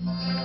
Amen.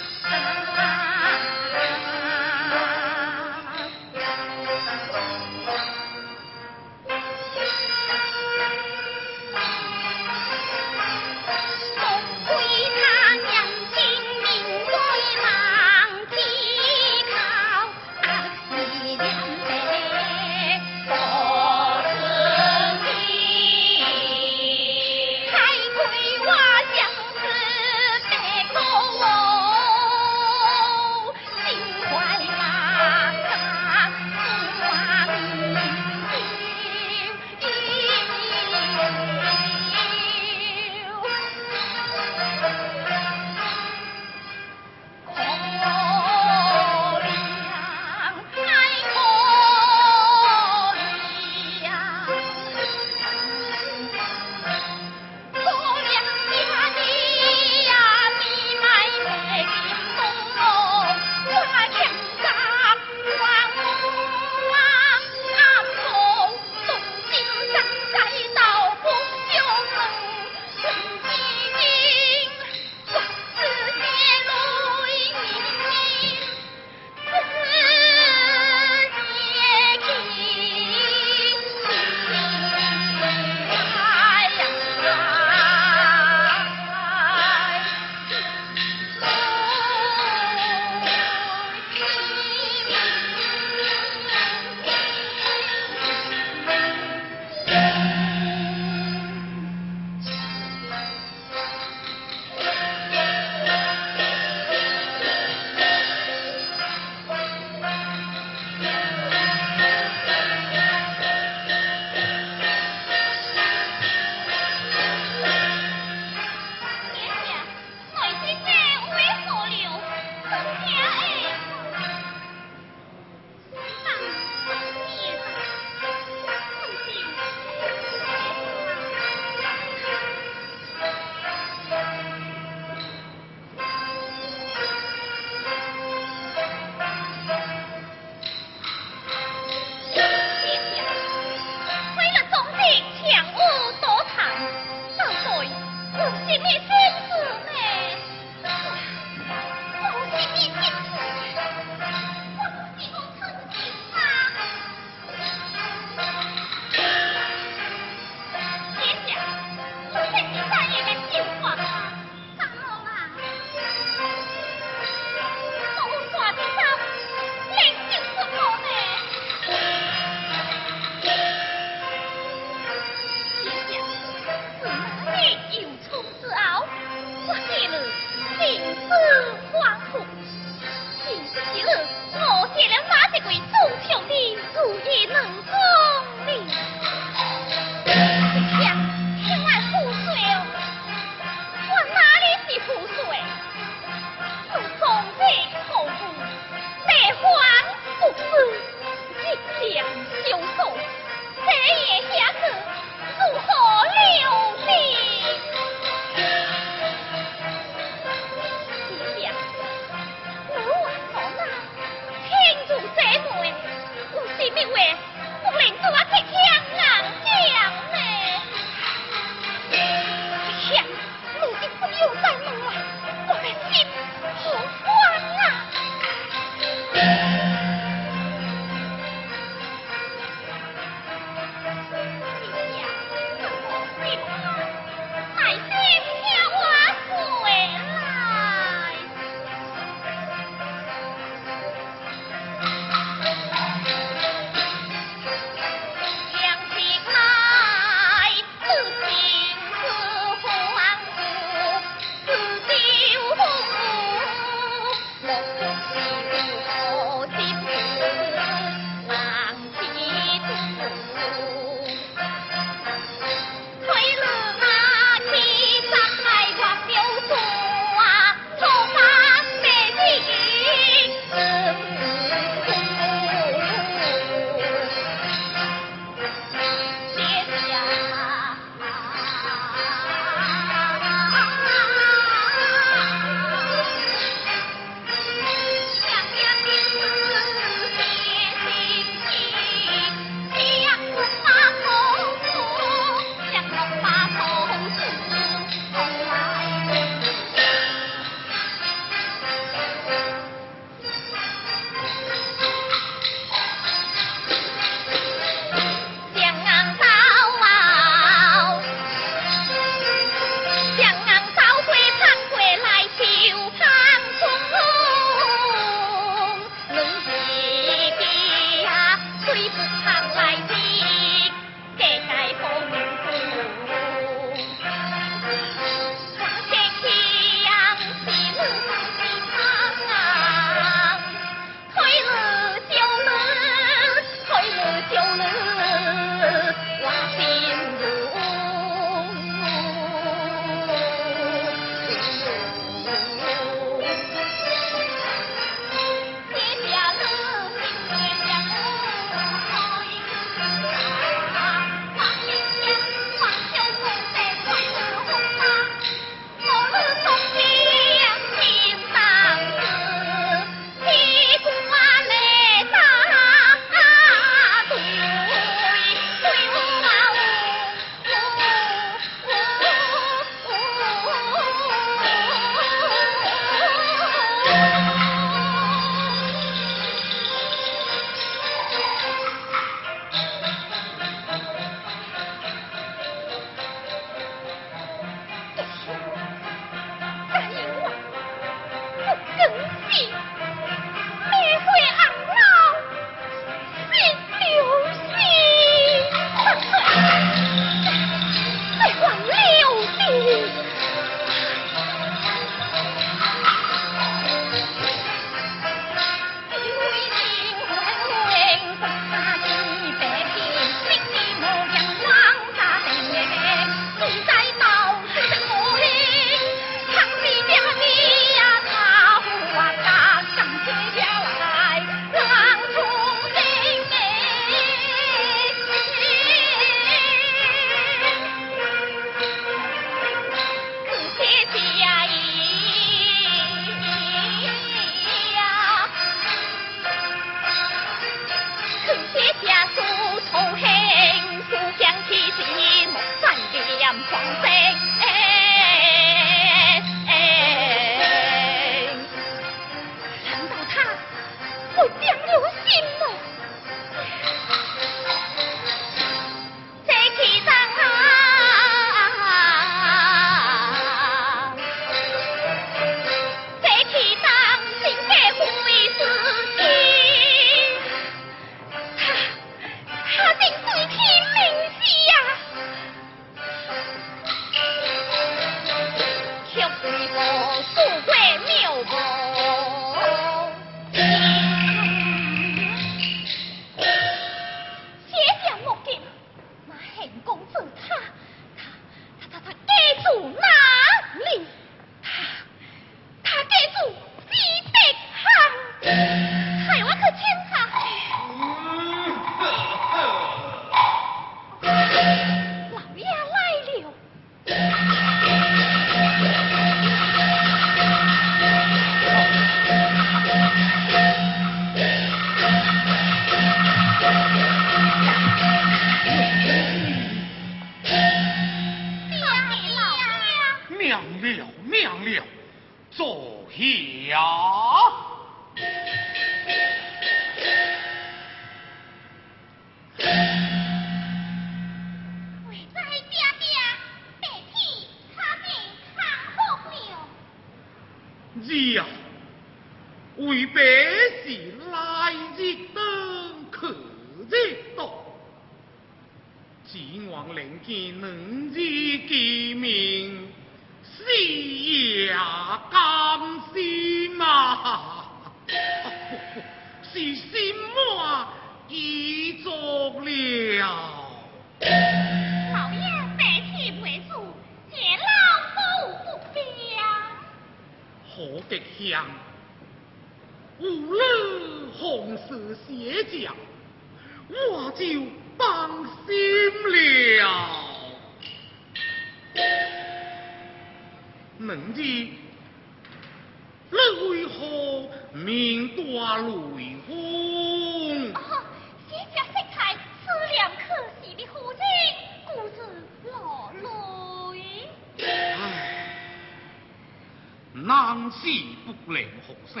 男士不能红生，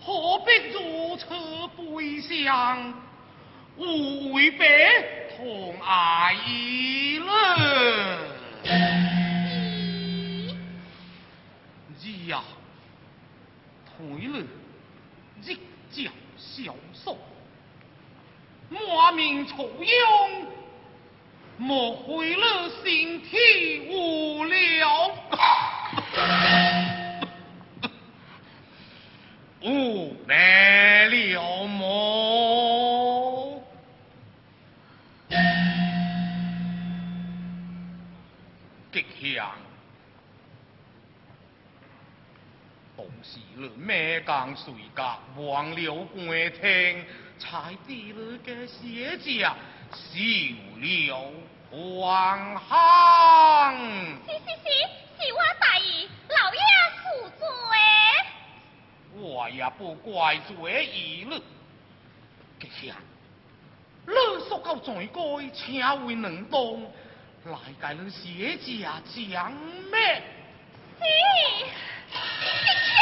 何必如此悲伤？无为白同爱意了。儿呀，退了，日将消瘦，莫名错用，莫毁了身体无聊。无奈了么？吉祥，东西了咩江水甲忘了关听，才地了个写家受了皇行。是是是，是我大意，老爷。我也不怪罪伊了，吉祥，你说到最该，请为能动，来给你写家讲咩？是，吉祥。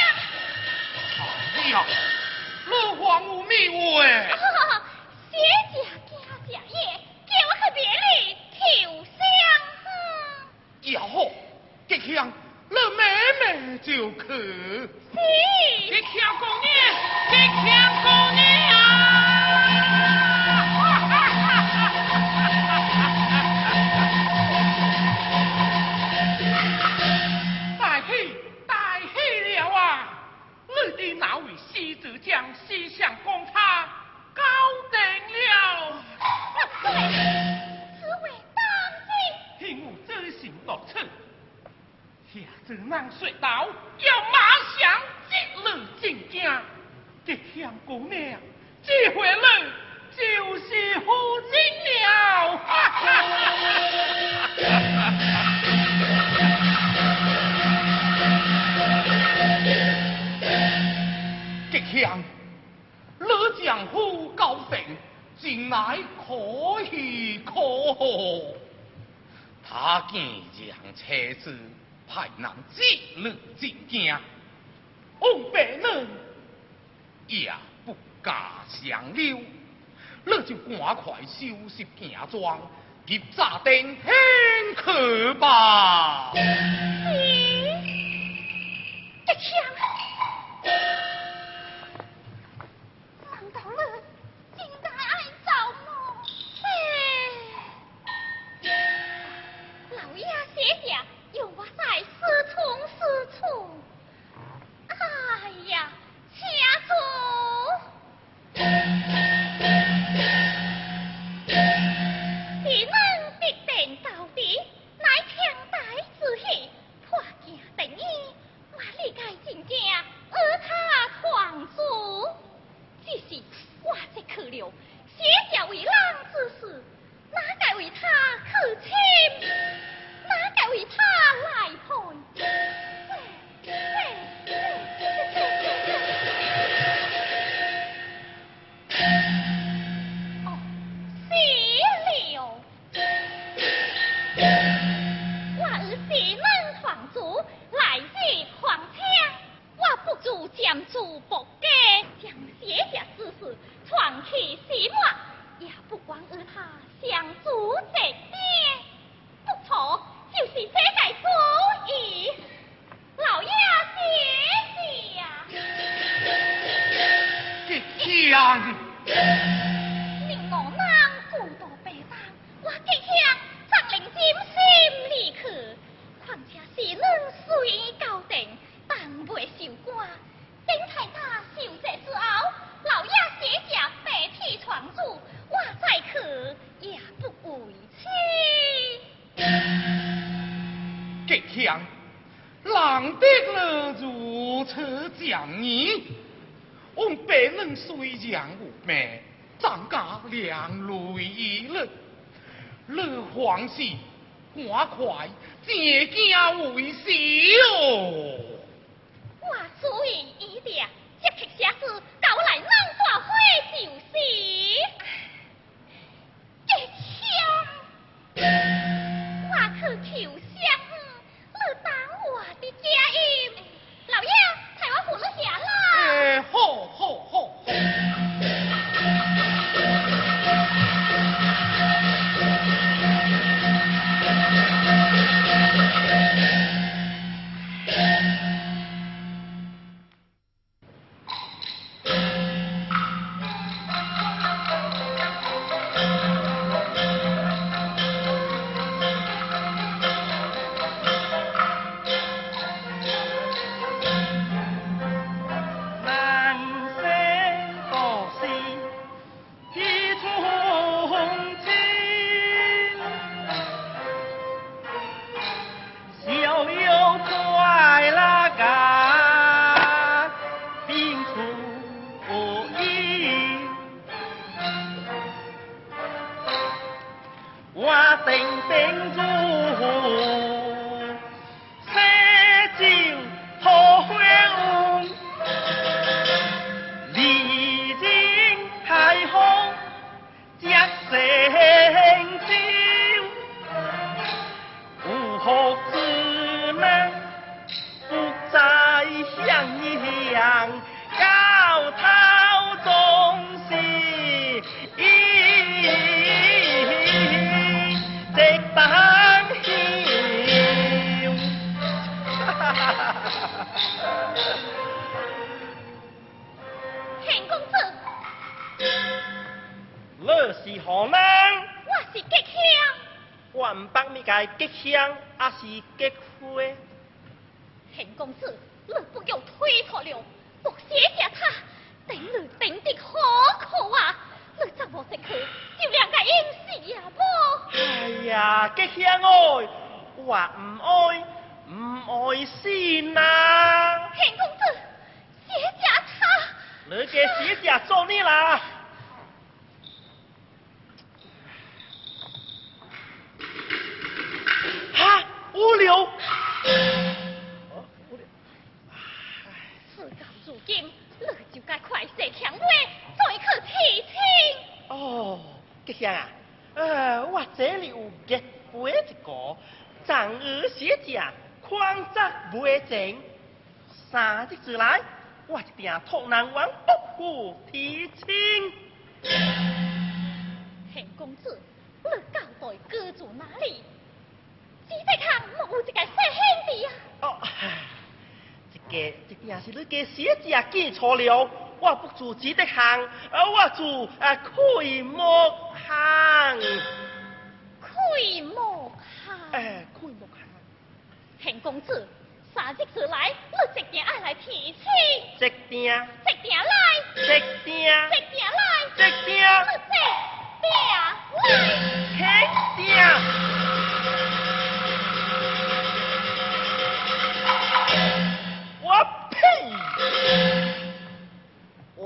哎呀，你还有咩话？写家家家业，叫我去别里求香。也好，吉祥。就去。是。吉祥姑娘，吉祥姑娘。下子南隧道要马上接了进京，吉祥姑娘，这回人就是夫人了。吉祥，你丈夫高盛，近来可喜可贺。他见将车子。派人接你进京，王白人也不敢相留，你就赶快收拾行装，及早登天去吧。这枪。写家为郎之事，哪敢为他可亲。吉祥，难得了如此讲义，我们白人虽然无命，张家两累一日，乐欢喜，赶快借家为喜哦。我注意一点，即刻下次搞来弄大会就是。是吉花？庆公子，你不要推脱了，不写下他，等你等的好苦啊！你怎么识去，就两个应是呀不？哎呀，吉祥爱，我唔爱，唔爱先啊！庆公子，写下他。你嘅写家做你啦？哈，无聊。哦无聊事到如今，你就该快些强话，再去提亲。哦，吉祥啊，呃，我这里有月杯一个，长儿写家，宽窄未整，三日之来，我一定托南王伯父提亲。庆公子，你到底居住哪里？只在看木有一个小兄弟啊！哦，唉这个一定是你嘅写家记错了，我不住只得行，呃，我住啊开木行，开木行，哎，开木行，庆公子，三日之来，你一定爱来提亲，一定，一定来，一定，一定来，直定，你一定来。一定。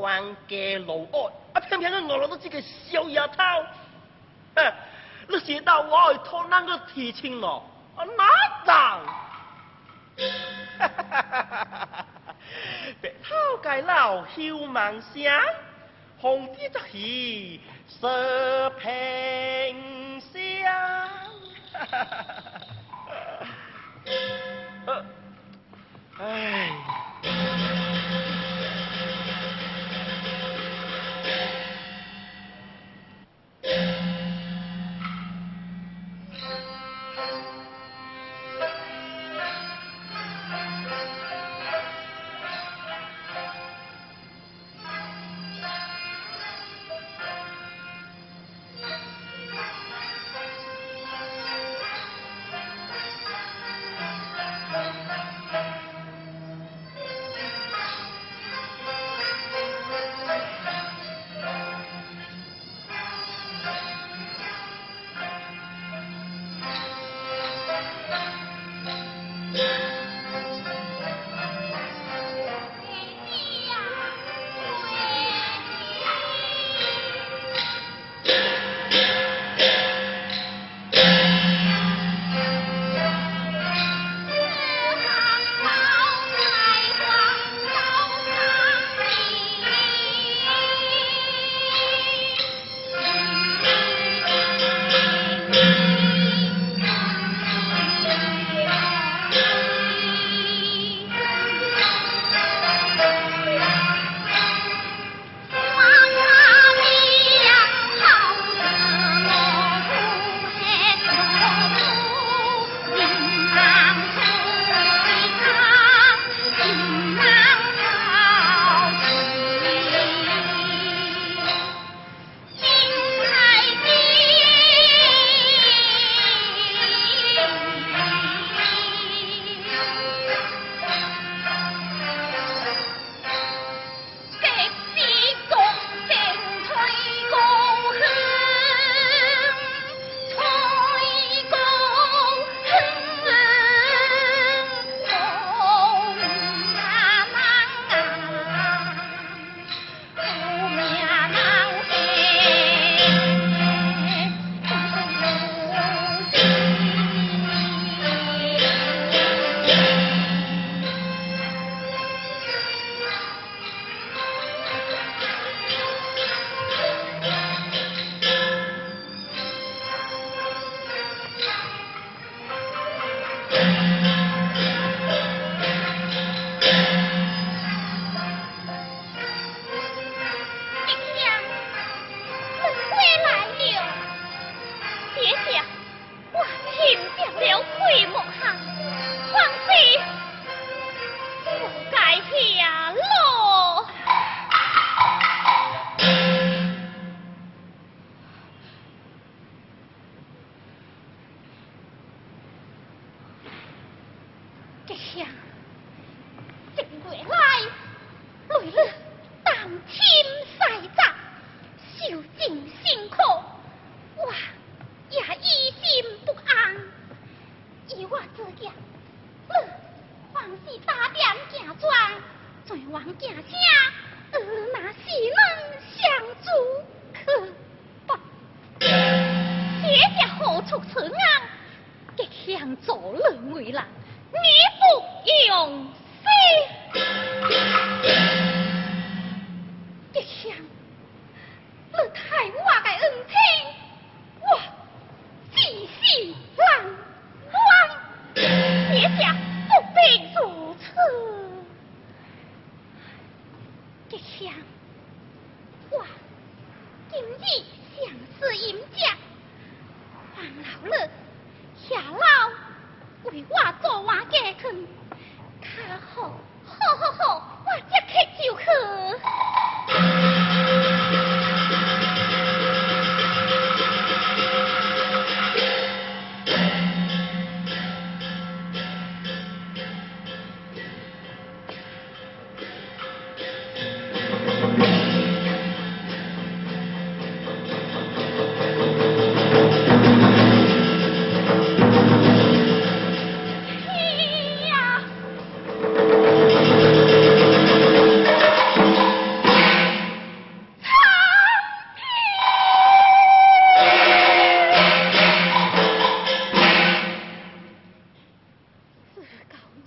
冤家路爱，啊偏偏你饿了到这个小丫头，哼！你知道我会托那个提亲咯？啊哪当？哈哈哈哈哈！别偷介老休梦想，红底则喜色平香。哈哈哈哈哈！唉。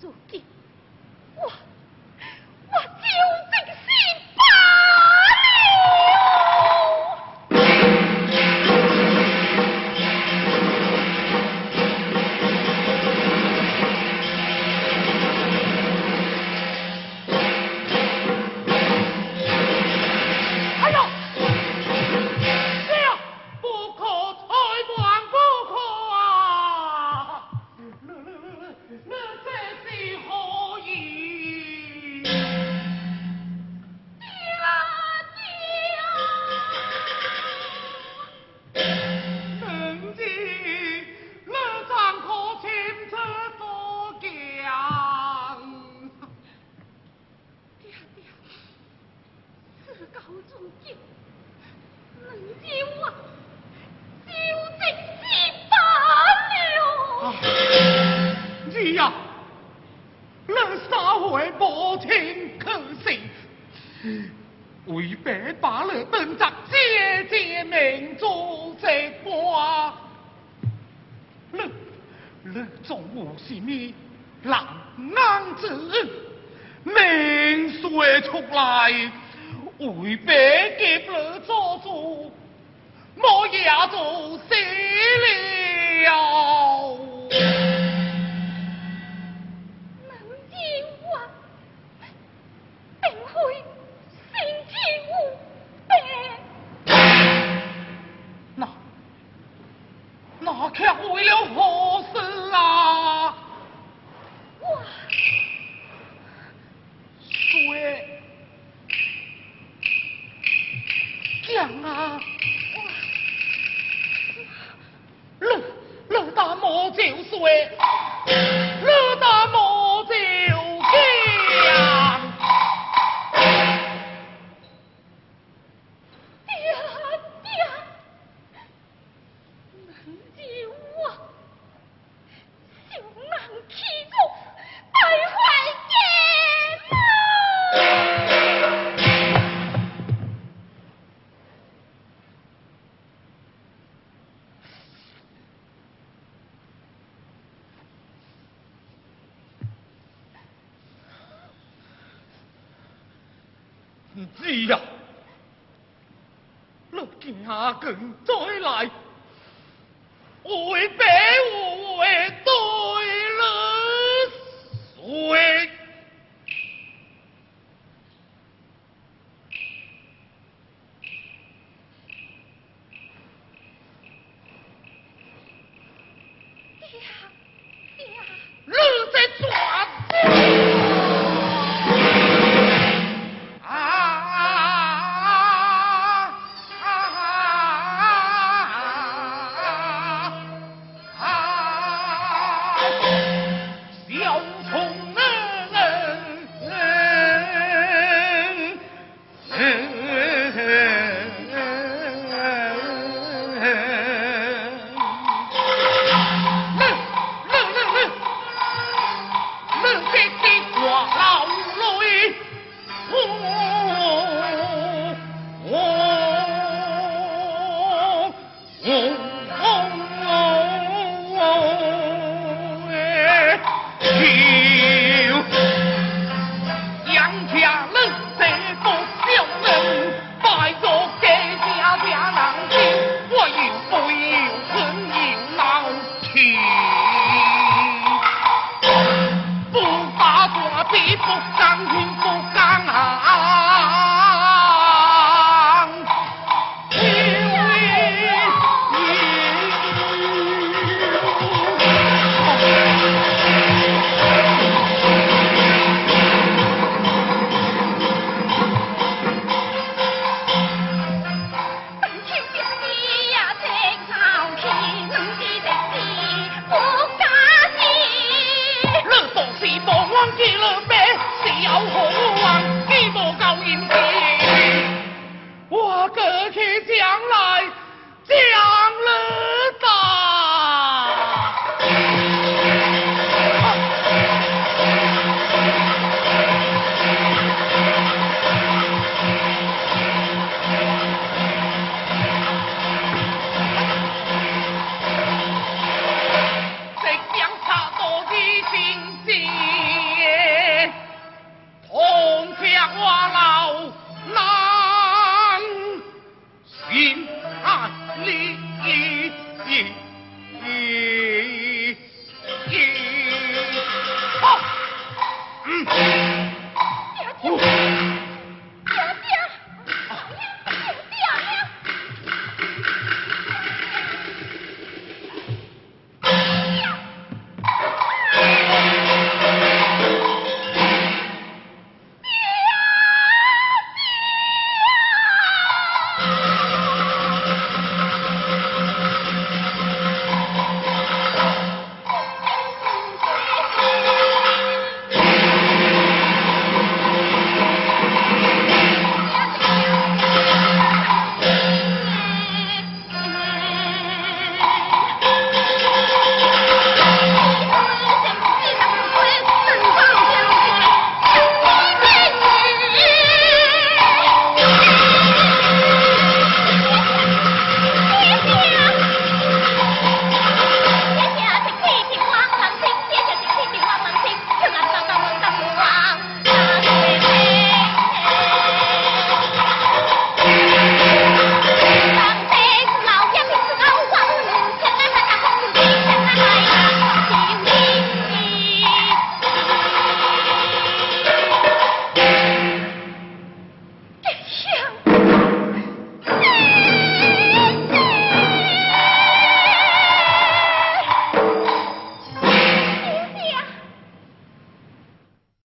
isso? Que 总无是你，人硬子，明说出来，为别给了做主，莫也做死了。那却为了何？